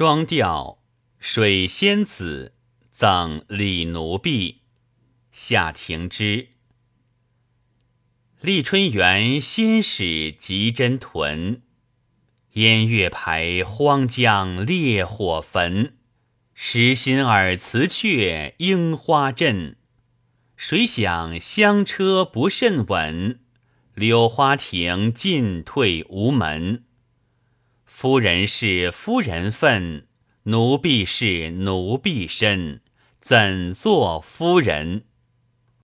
双调水仙子赠李奴婢，夏停之。立春园新使集真屯，烟月排荒江烈火焚。时心耳辞却樱花阵，谁想香车不甚稳，柳花亭进退无门。夫人是夫人份，奴婢是奴婢身，怎做夫人？